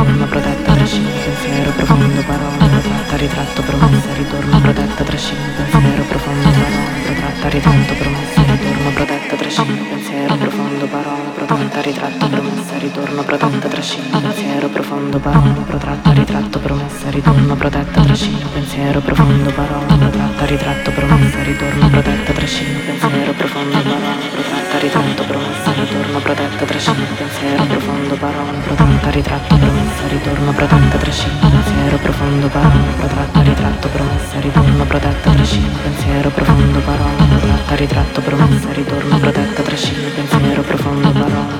Anima protetta, trascina pensiero profondo, parola protratta, ritratto, promessa, ritorno protetta, trascina pensiero profondo, parola protratta, ritratto, promessa, ritorno protetta, trascina pensiero pronta, ritratto, promessa, ritorno, protetta, trascino, pensiero profondo, parola, protratto, ritratto, promessa, ritorno, protetta, trascino, pensiero profondo, parola, protratta, ritratto, promessa, ritorno, protetta, trascino, pensiero profondo, parola, protratta, ritratto, promessa, ritorno, protetta, trascino, pensiero profondo, parola, protratta, ritratto, promessa, ritorno, protetta, trascino, pensiero profondo, parola, protratta, ritratto, promessa, ritorno, protetta, trascino, pensiero profondo, parola, protratta, ritratto, promessa, ritorno, protetta, trascino, pensiero profondo, parola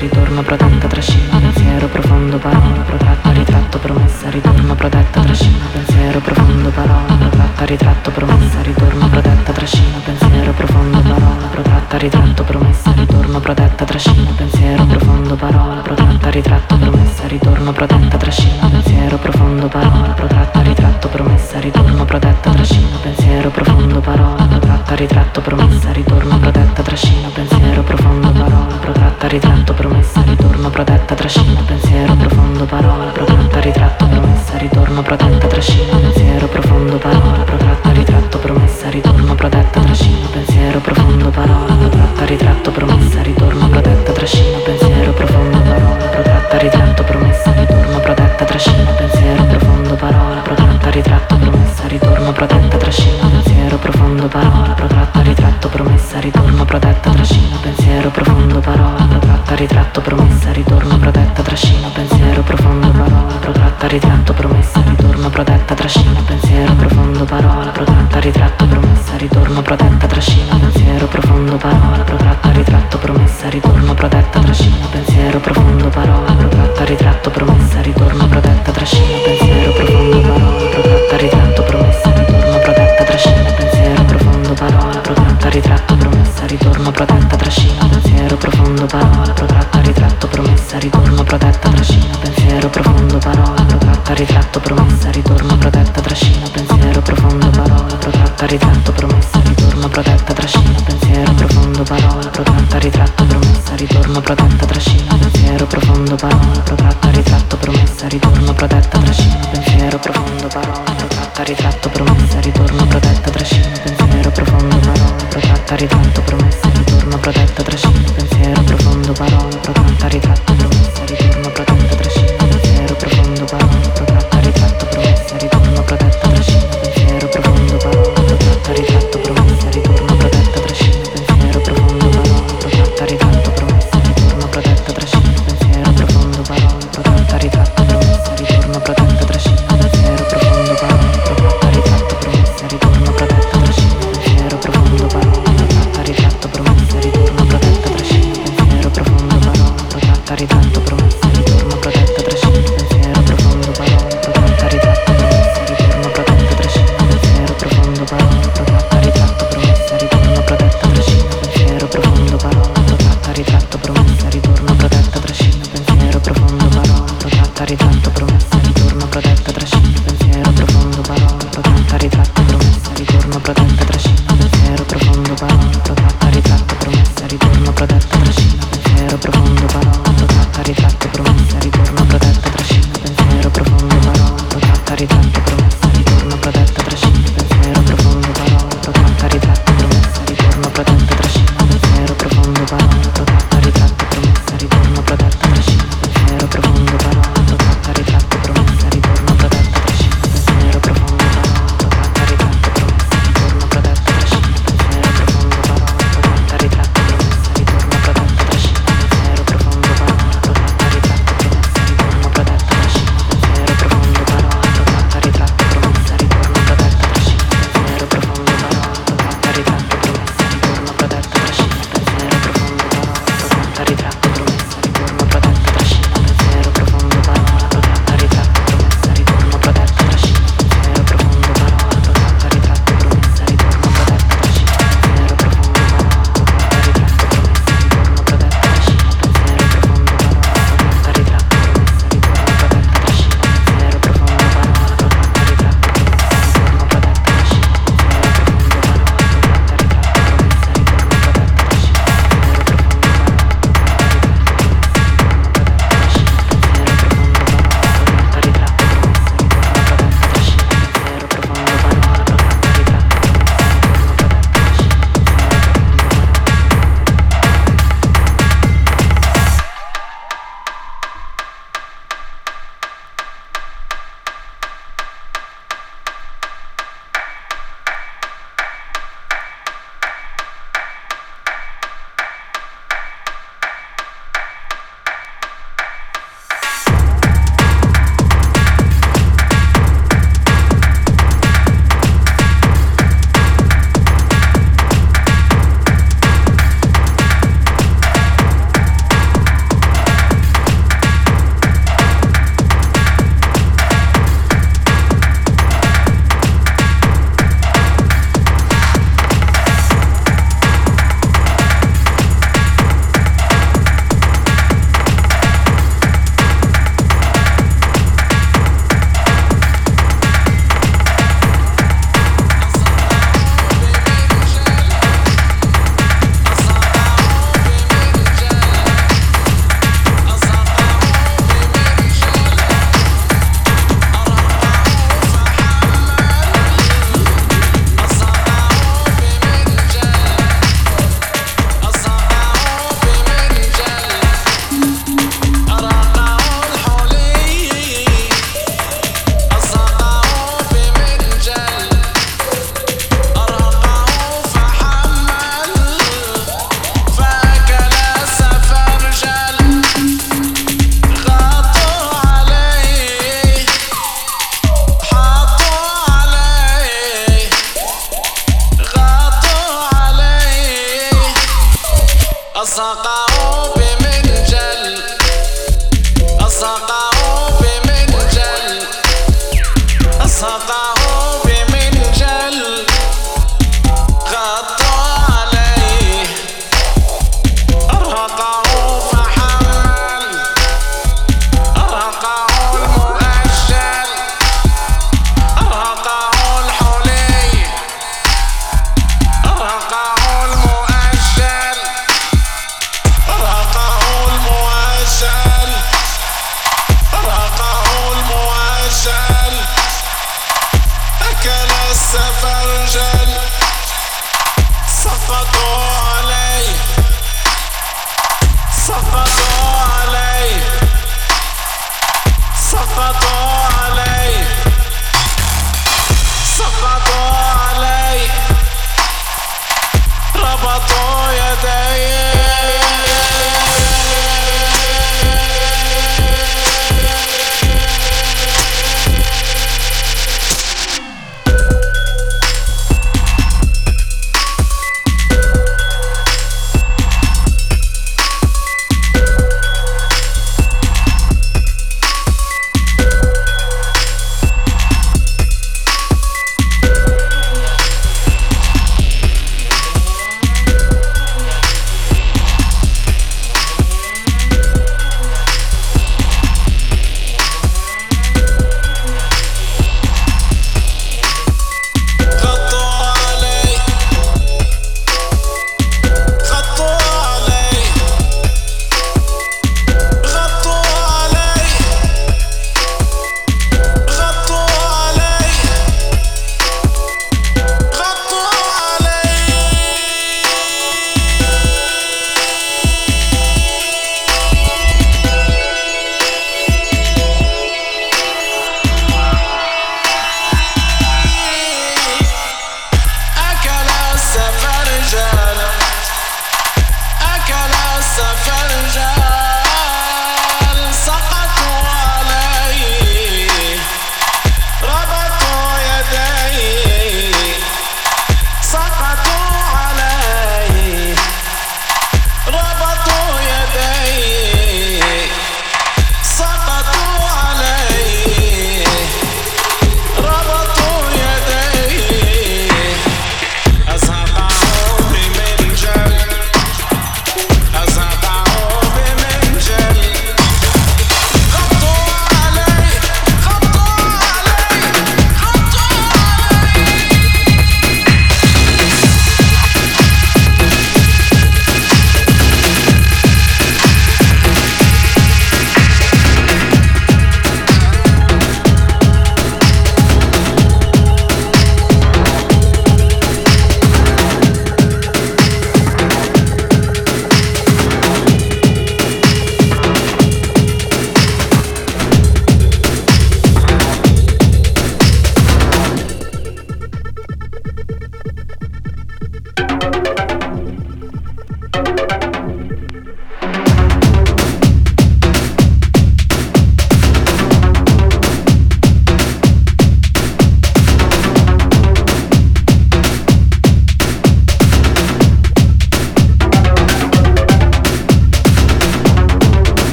ritorno protetta, trascina, pensiero profondo, parola, protratta, ritratto, promessa, ritorno protetta, trascina, pensiero profondo, parola, protratta, ritratto, promessa, ritorno protetta, trascina, pensiero profondo, parola, protratta, ritratto, promessa, ritorno protetta, trascina, pensiero profondo, parola, protratta, ritratto, promessa, ritorno protetta, trascina, pensiero profondo, parola, protratta, ritratto, promessa, ritorno protetta, trascina, pensiero profondo, parola, protratta, ritratto, promessa, ritorno protetta, trascina, pensiero profondo, parola, protratta, ritratto, promessa, promessa, ritorno protetta, trascina, pensiero profondo, parola protratta, ritratto, promessa, ritorno protetta, trascina, pensiero profondo, parola protratta, ritratto, promessa, ritorno protetta, trascina, pensiero profondo, parola protratta, ritratto, promessa, ritorno protetta, trascina, pensiero profondo, parola protratta, ritratto, promessa, ritorno protetta, trascina, pensiero profondo, parola protratta, ritratto, promessa ritorno protetta, trascina, pensiero profondo, parola, protratta, ritratto, promessa, ritorno protetta, trascina, pensiero profondo, parola, protratta, ritratto, promessa, ritorno protetta, trascina, pensiero profondo, parola, protratta, ritratto, promessa, ritorno protetta, trascina, pensiero profondo, parola, protratta, ritratto, promessa, ritorno protetta, trascina, pensiero profondo, parola, protratta, ritratto, promessa, ritorno protetta, trascina, pensiero profondo, parola, protratta, ritratto, promessa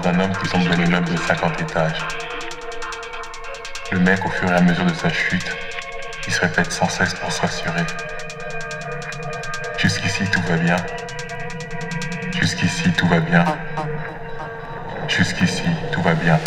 d'un homme qui tombe d'un immeuble de 50 étages. Le mec, au fur et à mesure de sa chute, il se répète sans cesse pour se rassurer. Jusqu'ici, tout va bien. Jusqu'ici, tout va bien. Jusqu'ici, tout va bien.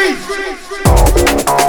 Freeze!